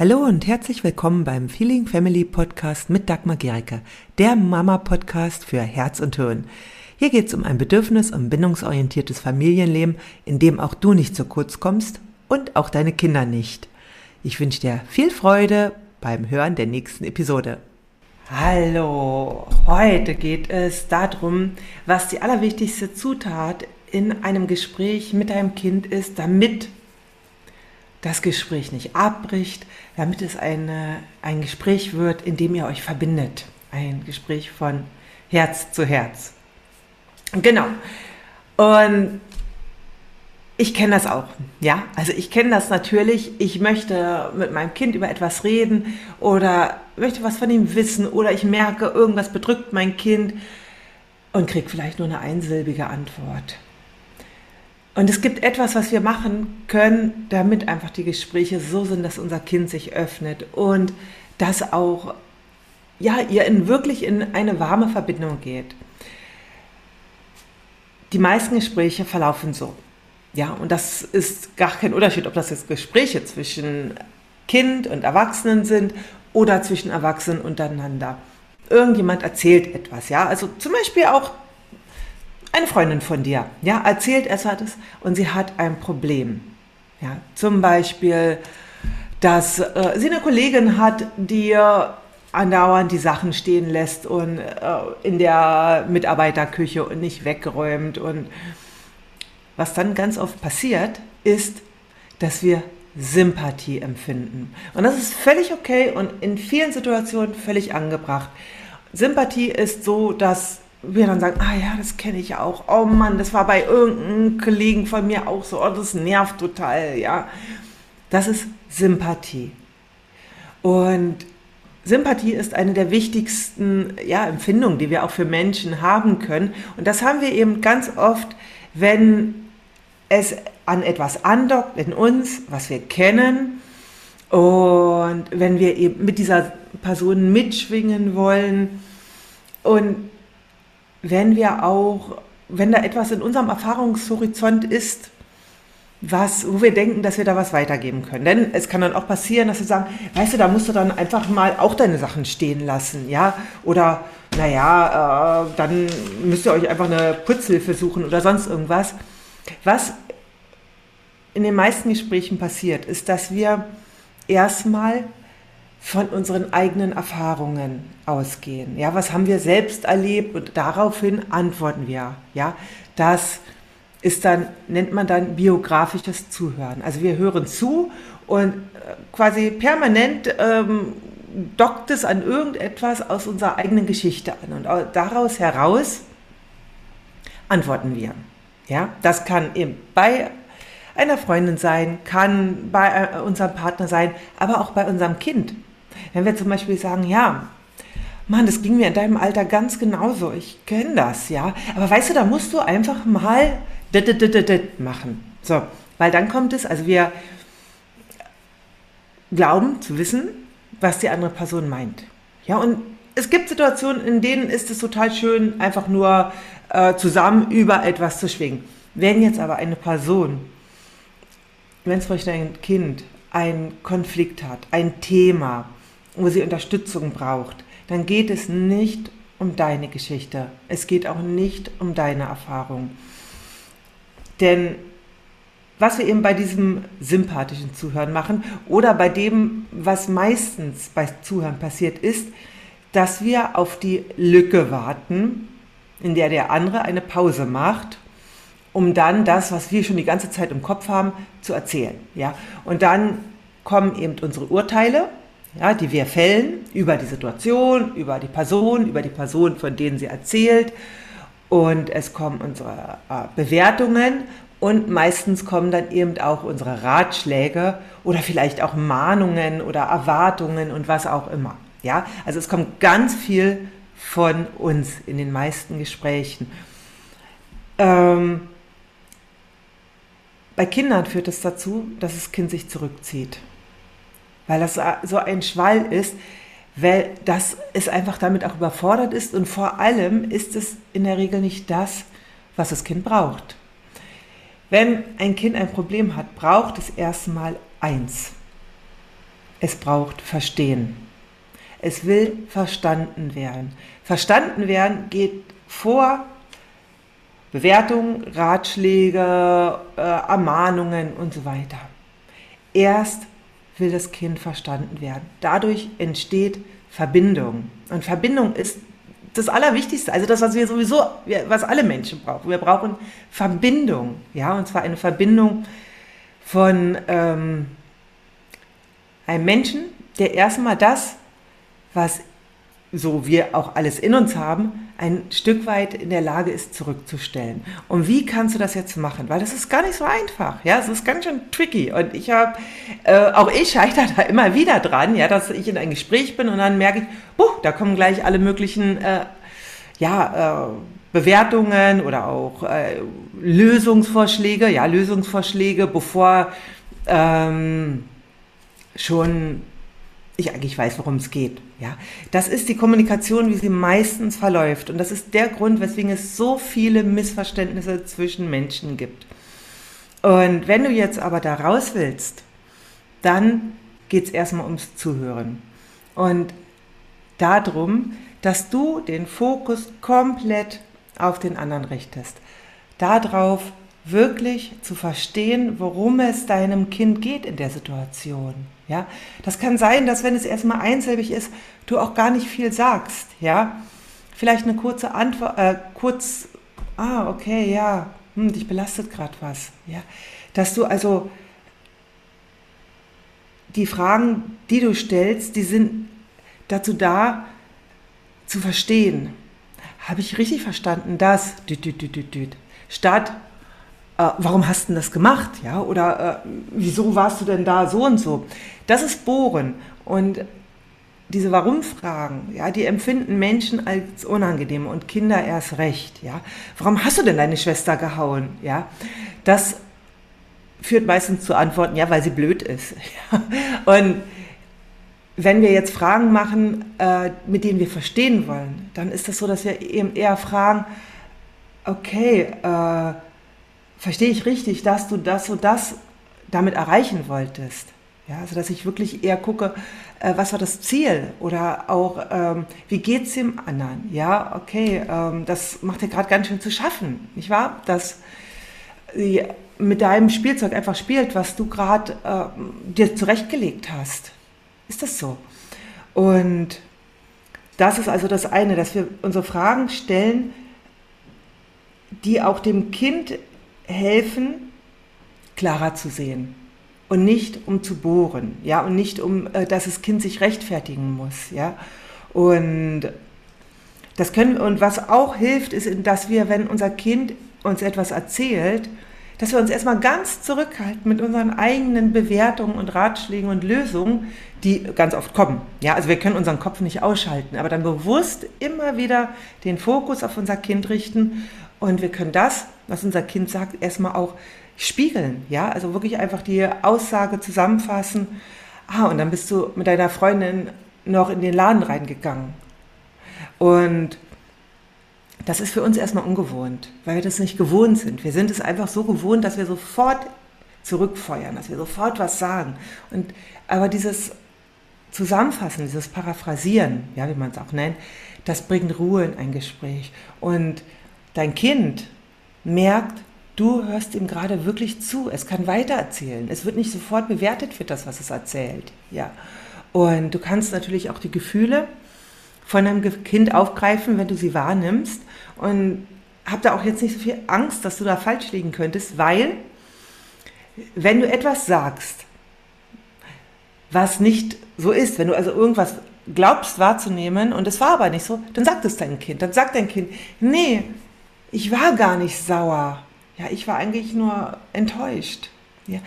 Hallo und herzlich willkommen beim Feeling Family Podcast mit Dagmar Gericke, der Mama-Podcast für Herz und Hirn. Hier geht es um ein bedürfnis- und bindungsorientiertes Familienleben, in dem auch du nicht zu kurz kommst und auch deine Kinder nicht. Ich wünsche dir viel Freude beim Hören der nächsten Episode. Hallo, heute geht es darum, was die allerwichtigste Zutat in einem Gespräch mit deinem Kind ist, damit das Gespräch nicht abbricht, damit es eine, ein Gespräch wird, in dem ihr euch verbindet. Ein Gespräch von Herz zu Herz. Genau. Und ich kenne das auch, ja. Also ich kenne das natürlich. Ich möchte mit meinem Kind über etwas reden oder möchte was von ihm wissen oder ich merke, irgendwas bedrückt mein Kind und kriege vielleicht nur eine einsilbige Antwort. Und es gibt etwas, was wir machen können, damit einfach die Gespräche so sind, dass unser Kind sich öffnet und dass auch, ja, ihr in wirklich in eine warme Verbindung geht. Die meisten Gespräche verlaufen so. Ja, und das ist gar kein Unterschied, ob das jetzt Gespräche zwischen Kind und Erwachsenen sind oder zwischen Erwachsenen untereinander. Irgendjemand erzählt etwas, ja. Also zum Beispiel auch eine Freundin von dir, ja, erzählt etwas und sie hat ein Problem. Ja, zum Beispiel, dass äh, sie eine Kollegin hat, die andauernd die Sachen stehen lässt und äh, in der Mitarbeiterküche und nicht wegräumt. Und was dann ganz oft passiert, ist, dass wir Sympathie empfinden. Und das ist völlig okay und in vielen Situationen völlig angebracht. Sympathie ist so, dass wir dann sagen, ah ja, das kenne ich auch. Oh Mann, das war bei irgendeinem Kollegen von mir auch so. Oh, das nervt total, ja. Das ist Sympathie. Und Sympathie ist eine der wichtigsten ja, Empfindungen, die wir auch für Menschen haben können. Und das haben wir eben ganz oft, wenn es an etwas andockt in uns, was wir kennen. Und wenn wir eben mit dieser Person mitschwingen wollen. Und wenn wir auch, wenn da etwas in unserem Erfahrungshorizont ist, was, wo wir denken, dass wir da was weitergeben können. Denn es kann dann auch passieren, dass wir sagen, weißt du, da musst du dann einfach mal auch deine Sachen stehen lassen, ja? Oder, naja, äh, dann müsst ihr euch einfach eine Putzhilfe suchen oder sonst irgendwas. Was in den meisten Gesprächen passiert, ist, dass wir erstmal von unseren eigenen Erfahrungen ausgehen. Ja, was haben wir selbst erlebt und daraufhin antworten wir. Ja, das ist dann, nennt man dann biografisches Zuhören. Also wir hören zu und äh, quasi permanent ähm, dockt es an irgendetwas aus unserer eigenen Geschichte an und daraus heraus antworten wir. Ja, das kann eben bei einer Freundin sein, kann bei äh, unserem Partner sein, aber auch bei unserem Kind. Wenn wir zum Beispiel sagen, ja, Mann, das ging mir in deinem Alter ganz genauso. Ich kenne das, ja. Aber weißt du, da musst du einfach mal machen. So, weil dann kommt es, also wir glauben zu wissen, was die andere Person meint. Ja, und es gibt Situationen, in denen ist es total schön, einfach nur äh, zusammen über etwas zu schwingen. Wenn jetzt aber eine Person, wenn es vielleicht ein Kind, einen Konflikt hat, ein Thema, wo sie Unterstützung braucht, dann geht es nicht um deine Geschichte. Es geht auch nicht um deine Erfahrung. Denn was wir eben bei diesem sympathischen Zuhören machen oder bei dem, was meistens bei Zuhören passiert, ist, dass wir auf die Lücke warten, in der der andere eine Pause macht, um dann das, was wir schon die ganze Zeit im Kopf haben, zu erzählen. Ja? Und dann kommen eben unsere Urteile ja, die wir fällen über die Situation, über die Person, über die Person, von denen sie erzählt. Und es kommen unsere äh, Bewertungen und meistens kommen dann eben auch unsere Ratschläge oder vielleicht auch Mahnungen oder Erwartungen und was auch immer. Ja, also es kommt ganz viel von uns in den meisten Gesprächen. Ähm, bei Kindern führt es dazu, dass das Kind sich zurückzieht weil das so ein Schwall ist, weil das es einfach damit auch überfordert ist und vor allem ist es in der Regel nicht das, was das Kind braucht. Wenn ein Kind ein Problem hat, braucht es erstmal eins. es braucht Verstehen. Es will verstanden werden. Verstanden werden geht vor Bewertungen, Ratschläge, äh, Ermahnungen und so weiter. Erst will das Kind verstanden werden. Dadurch entsteht Verbindung. Und Verbindung ist das Allerwichtigste, also das, was wir sowieso, was alle Menschen brauchen. Wir brauchen Verbindung, ja, und zwar eine Verbindung von ähm, einem Menschen, der erstmal das, was so wir auch alles in uns haben, ein Stück weit in der Lage ist, zurückzustellen. Und wie kannst du das jetzt machen? Weil das ist gar nicht so einfach. Ja, es ist ganz schön tricky. Und ich habe, äh, auch ich scheitere da immer wieder dran, ja, dass ich in ein Gespräch bin und dann merke ich, buh, da kommen gleich alle möglichen, äh, ja, äh, Bewertungen oder auch äh, Lösungsvorschläge, ja, Lösungsvorschläge, bevor ähm, schon ich eigentlich weiß, worum es geht. Ja, das ist die Kommunikation, wie sie meistens verläuft. Und das ist der Grund, weswegen es so viele Missverständnisse zwischen Menschen gibt. Und wenn du jetzt aber da raus willst, dann geht es erstmal ums Zuhören. Und darum, dass du den Fokus komplett auf den anderen richtest. Darauf wirklich zu verstehen, worum es deinem Kind geht in der Situation. Ja, das kann sein, dass wenn es erstmal einsilbig ist, du auch gar nicht viel sagst. Ja, vielleicht eine kurze Antwort, äh, kurz, ah, okay, ja, hm, dich belastet gerade was. Ja, dass du also die Fragen, die du stellst, die sind dazu da, zu verstehen. Habe ich richtig verstanden, dass, statt äh, warum hast du das gemacht? Ja, oder äh, wieso warst du denn da so und so? Das ist Bohren. Und diese Warum-Fragen, ja, die empfinden Menschen als unangenehm und Kinder erst recht. Ja, warum hast du denn deine Schwester gehauen? Ja, das führt meistens zu Antworten, ja, weil sie blöd ist. und wenn wir jetzt Fragen machen, äh, mit denen wir verstehen wollen, dann ist das so, dass wir eben eher fragen, okay, äh, verstehe ich richtig, dass du das und das damit erreichen wolltest? Ja, also dass ich wirklich eher gucke, äh, was war das Ziel oder auch, ähm, wie geht es dem anderen? Ja, okay, ähm, das macht dir gerade ganz schön zu schaffen, nicht wahr? Dass sie mit deinem Spielzeug einfach spielt, was du gerade äh, dir zurechtgelegt hast. Ist das so? Und das ist also das eine, dass wir unsere Fragen stellen, die auch dem Kind helfen, klarer zu sehen und nicht um zu bohren, ja, und nicht um, äh, dass das Kind sich rechtfertigen muss, ja. Und das können und was auch hilft, ist, dass wir, wenn unser Kind uns etwas erzählt, dass wir uns erstmal ganz zurückhalten mit unseren eigenen Bewertungen und Ratschlägen und Lösungen, die ganz oft kommen. Ja, also wir können unseren Kopf nicht ausschalten, aber dann bewusst immer wieder den Fokus auf unser Kind richten und wir können das, was unser Kind sagt, erstmal auch spiegeln. Ja, also wirklich einfach die Aussage zusammenfassen. Ah, und dann bist du mit deiner Freundin noch in den Laden reingegangen. Und das ist für uns erstmal ungewohnt, weil wir das nicht gewohnt sind. Wir sind es einfach so gewohnt, dass wir sofort zurückfeuern, dass wir sofort was sagen. Und, aber dieses Zusammenfassen, dieses Paraphrasieren, ja, wie man es auch nennt, das bringt Ruhe in ein Gespräch. Und dein Kind merkt, du hörst ihm gerade wirklich zu. Es kann weitererzählen. Es wird nicht sofort bewertet für das, was es erzählt. Ja. Und du kannst natürlich auch die Gefühle von deinem Kind aufgreifen, wenn du sie wahrnimmst. Und hab da auch jetzt nicht so viel Angst, dass du da falsch liegen könntest, weil wenn du etwas sagst, was nicht so ist, wenn du also irgendwas glaubst wahrzunehmen und es war aber nicht so, dann sagt es dein Kind. Dann sagt dein Kind, nee, ich war gar nicht sauer. Ja, ich war eigentlich nur enttäuscht. Ja,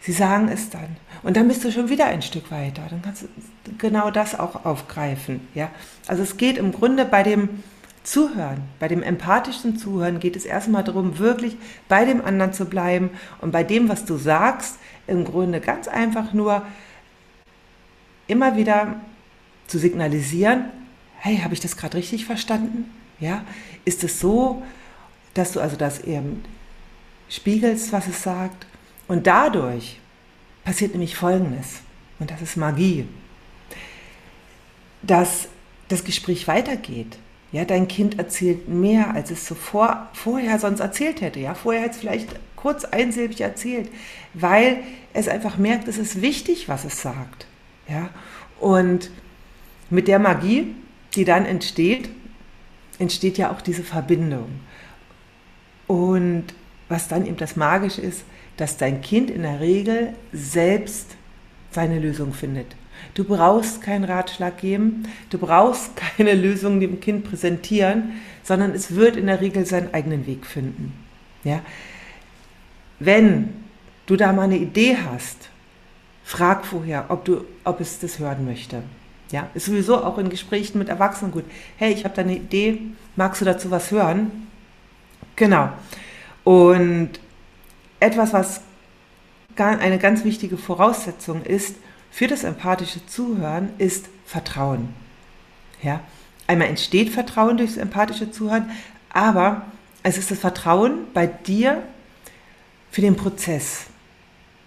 sie sagen es dann. Und dann bist du schon wieder ein Stück weiter. Dann kannst du genau das auch aufgreifen. Ja, also es geht im Grunde bei dem Zuhören, bei dem empathischen Zuhören geht es erstmal darum, wirklich bei dem anderen zu bleiben und bei dem, was du sagst, im Grunde ganz einfach nur immer wieder zu signalisieren, hey, habe ich das gerade richtig verstanden? Ja, ist es so, dass du also das eben spiegelst, was es sagt? Und dadurch passiert nämlich Folgendes. und das ist Magie, dass das Gespräch weitergeht. Ja, dein Kind erzählt mehr, als es zuvor, vorher sonst erzählt hätte. Ja, vorher hat es vielleicht kurz einsilbig erzählt, weil es einfach merkt, es ist wichtig, was es sagt. Ja, und mit der Magie, die dann entsteht, entsteht ja auch diese Verbindung. Und was dann eben das Magische ist, dass dein Kind in der Regel selbst seine Lösung findet. Du brauchst keinen Ratschlag geben, du brauchst keine Lösung dem Kind präsentieren, sondern es wird in der Regel seinen eigenen Weg finden. Ja? Wenn du da mal eine Idee hast, frag vorher, ob, du, ob es das hören möchte. Ja, ist sowieso auch in Gesprächen mit Erwachsenen gut. Hey, ich habe da eine Idee, magst du dazu was hören? Genau. Und etwas, was eine ganz wichtige Voraussetzung ist für das empathische Zuhören, ist Vertrauen. Ja? Einmal entsteht Vertrauen durchs empathische Zuhören, aber es ist das Vertrauen bei dir für den Prozess.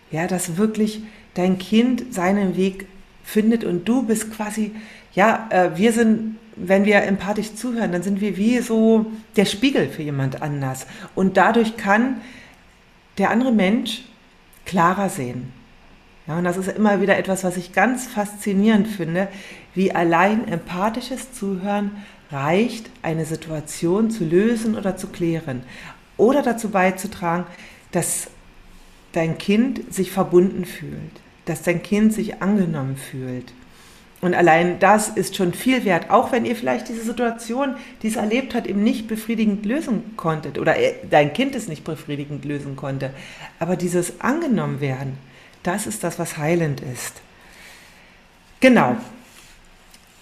Ja, dass wirklich dein Kind seinen Weg findet und du bist quasi, ja, äh, wir sind, wenn wir empathisch zuhören, dann sind wir wie so der Spiegel für jemand anders. Und dadurch kann der andere Mensch klarer sehen. Ja, und das ist immer wieder etwas, was ich ganz faszinierend finde, wie allein empathisches Zuhören reicht, eine Situation zu lösen oder zu klären oder dazu beizutragen, dass dein Kind sich verbunden fühlt, dass dein Kind sich angenommen fühlt. Und allein das ist schon viel wert, auch wenn ihr vielleicht diese Situation, die es erlebt hat, eben nicht befriedigend lösen konntet oder dein Kind es nicht befriedigend lösen konnte. Aber dieses angenommen werden, das ist das, was heilend ist. Genau.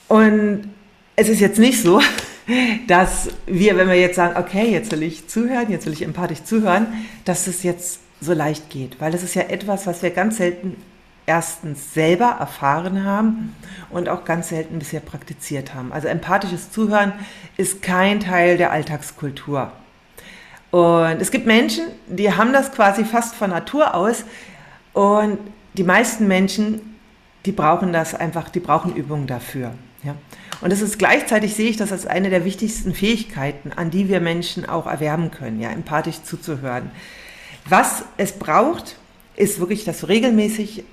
Und es ist jetzt nicht so, dass wir, wenn wir jetzt sagen, okay, jetzt will ich zuhören, jetzt will ich empathisch zuhören, dass es jetzt so leicht geht, weil es ist ja etwas, was wir ganz selten erstens selber erfahren haben und auch ganz selten bisher praktiziert haben. Also empathisches Zuhören ist kein Teil der Alltagskultur. Und es gibt Menschen, die haben das quasi fast von Natur aus und die meisten Menschen, die brauchen das einfach, die brauchen Übungen dafür. Ja. Und das ist gleichzeitig sehe ich das als eine der wichtigsten Fähigkeiten, an die wir Menschen auch erwerben können, ja, empathisch zuzuhören. Was es braucht, ist wirklich, dass du regelmäßig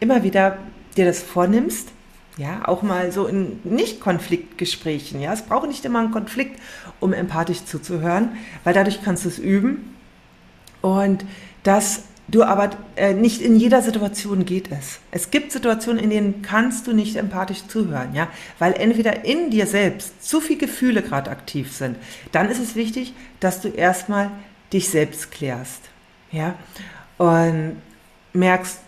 immer wieder dir das vornimmst, ja, auch mal so in Nicht-Konfliktgesprächen, ja, es braucht nicht immer einen Konflikt, um empathisch zuzuhören, weil dadurch kannst du es üben und dass du aber äh, nicht in jeder Situation geht es. Es gibt Situationen, in denen kannst du nicht empathisch zuhören, ja, weil entweder in dir selbst zu viele Gefühle gerade aktiv sind. Dann ist es wichtig, dass du erstmal dich selbst klärst, ja, und merkst,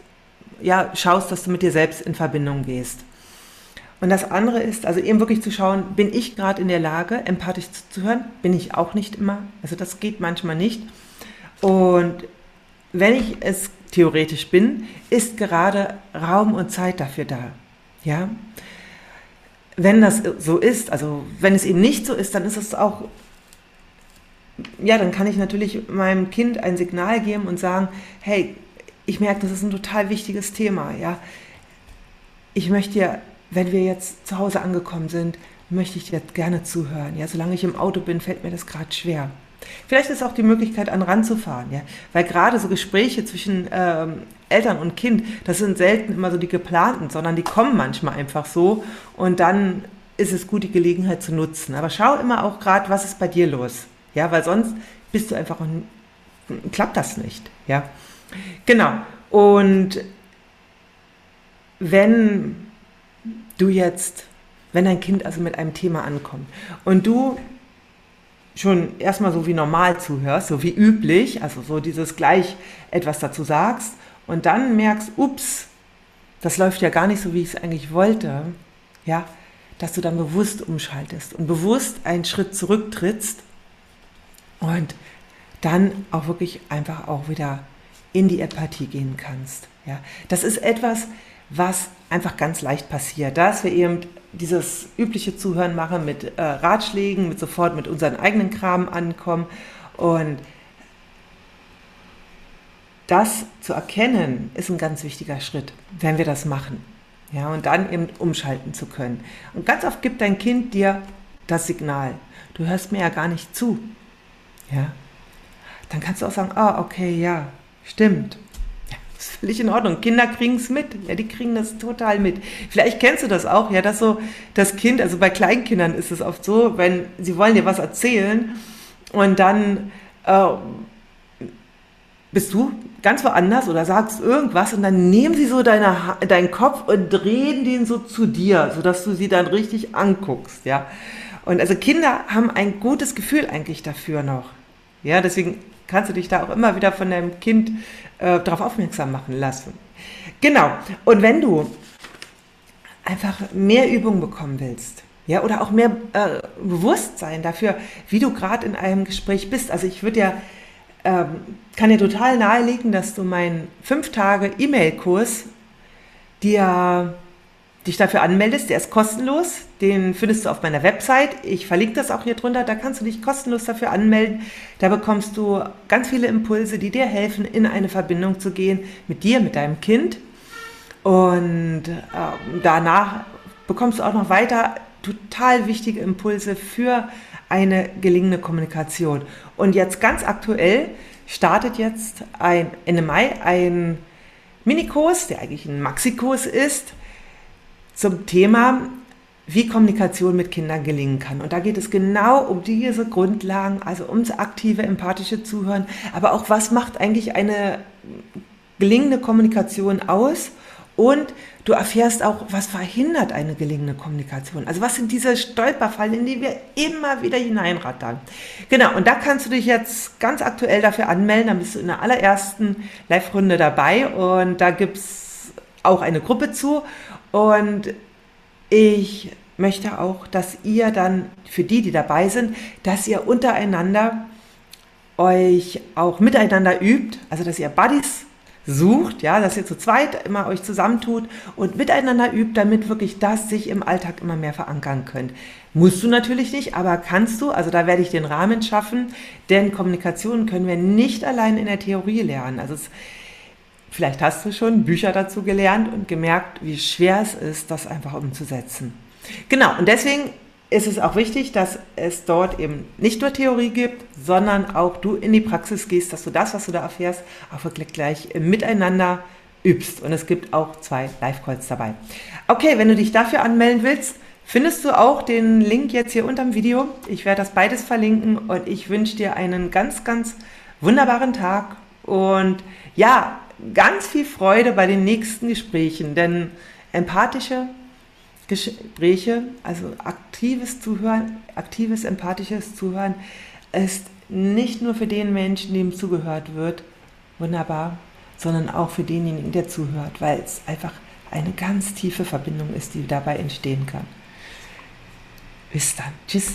ja, schaust, dass du mit dir selbst in Verbindung gehst. Und das andere ist, also eben wirklich zu schauen, bin ich gerade in der Lage, empathisch zu hören? Bin ich auch nicht immer. Also das geht manchmal nicht. Und wenn ich es theoretisch bin, ist gerade Raum und Zeit dafür da. Ja? Wenn das so ist, also wenn es eben nicht so ist, dann ist es auch, ja, dann kann ich natürlich meinem Kind ein Signal geben und sagen, hey, ich merke, das ist ein total wichtiges Thema, ja. Ich möchte dir, wenn wir jetzt zu Hause angekommen sind, möchte ich dir gerne zuhören. Ja, solange ich im Auto bin, fällt mir das gerade schwer. Vielleicht ist auch die Möglichkeit, an ranzufahren, ja, weil gerade so Gespräche zwischen ähm, Eltern und Kind, das sind selten immer so die geplanten, sondern die kommen manchmal einfach so und dann ist es gut, die Gelegenheit zu nutzen. Aber schau immer auch gerade, was ist bei dir los, ja, weil sonst bist du einfach, klappt das nicht, ja. Genau. Und wenn du jetzt, wenn dein Kind also mit einem Thema ankommt und du schon erstmal so wie normal zuhörst, so wie üblich, also so dieses gleich etwas dazu sagst und dann merkst, ups, das läuft ja gar nicht so, wie ich es eigentlich wollte, ja, dass du dann bewusst umschaltest und bewusst einen Schritt zurücktrittst und dann auch wirklich einfach auch wieder in die Empathie gehen kannst. Ja, das ist etwas, was einfach ganz leicht passiert, dass wir eben dieses übliche Zuhören machen mit äh, Ratschlägen, mit sofort mit unseren eigenen Kram ankommen und das zu erkennen, ist ein ganz wichtiger Schritt, wenn wir das machen. Ja, und dann eben umschalten zu können. Und ganz oft gibt dein Kind dir das Signal. Du hörst mir ja gar nicht zu. Ja. Dann kannst du auch sagen, ah, okay, ja, stimmt. Ja, ist völlig in Ordnung. Kinder kriegen es mit. Ja, die kriegen das total mit. Vielleicht kennst du das auch, ja, dass so das Kind, also bei Kleinkindern ist es oft so, wenn sie wollen dir was erzählen und dann äh, bist du ganz woanders oder sagst irgendwas und dann nehmen sie so deine, deinen Kopf und drehen den so zu dir, sodass du sie dann richtig anguckst, ja. Und also Kinder haben ein gutes Gefühl eigentlich dafür noch. Ja, deswegen kannst du dich da auch immer wieder von deinem Kind äh, darauf aufmerksam machen lassen. Genau. Und wenn du einfach mehr Übung bekommen willst, ja, oder auch mehr äh, Bewusstsein dafür, wie du gerade in einem Gespräch bist. Also ich würde ja ähm, kann dir total nahelegen, dass du meinen 5 Tage E-Mail-Kurs dir dich dafür anmeldest. Der ist kostenlos. Den findest du auf meiner Website. Ich verlinke das auch hier drunter. Da kannst du dich kostenlos dafür anmelden. Da bekommst du ganz viele Impulse, die dir helfen, in eine Verbindung zu gehen mit dir, mit deinem Kind. Und äh, danach bekommst du auch noch weiter total wichtige Impulse für eine gelingende Kommunikation. Und jetzt ganz aktuell startet jetzt ein, Ende Mai ein Minikurs, der eigentlich ein Maxikurs ist, zum Thema, wie Kommunikation mit Kindern gelingen kann. Und da geht es genau um diese Grundlagen, also ums aktive, empathische Zuhören, aber auch was macht eigentlich eine gelingende Kommunikation aus und du erfährst auch, was verhindert eine gelingende Kommunikation. Also was sind diese Stolperfallen, in die wir immer wieder hineinrattern. Genau, und da kannst du dich jetzt ganz aktuell dafür anmelden. Dann bist du in der allerersten Live-Runde dabei und da gibt es auch eine Gruppe zu. Und ich möchte auch, dass ihr dann, für die, die dabei sind, dass ihr untereinander euch auch miteinander übt, also dass ihr Buddies sucht, ja, dass ihr zu zweit immer euch zusammentut und miteinander übt, damit wirklich das sich im Alltag immer mehr verankern könnt. Musst du natürlich nicht, aber kannst du, also da werde ich den Rahmen schaffen, denn Kommunikation können wir nicht allein in der Theorie lernen. Also es, vielleicht hast du schon Bücher dazu gelernt und gemerkt, wie schwer es ist, das einfach umzusetzen. Genau, und deswegen ist es auch wichtig, dass es dort eben nicht nur Theorie gibt, sondern auch du in die Praxis gehst, dass du das, was du da erfährst, auch wirklich gleich miteinander übst. Und es gibt auch zwei Live-Calls dabei. Okay, wenn du dich dafür anmelden willst, findest du auch den Link jetzt hier unter dem Video. Ich werde das beides verlinken und ich wünsche dir einen ganz, ganz wunderbaren Tag und ja, ganz viel Freude bei den nächsten Gesprächen, denn empathische Gespräche, also aktives Zuhören, aktives, empathisches Zuhören ist nicht nur für den Menschen, dem zugehört wird, wunderbar, sondern auch für denjenigen, der zuhört, weil es einfach eine ganz tiefe Verbindung ist, die dabei entstehen kann. Bis dann. Tschüss.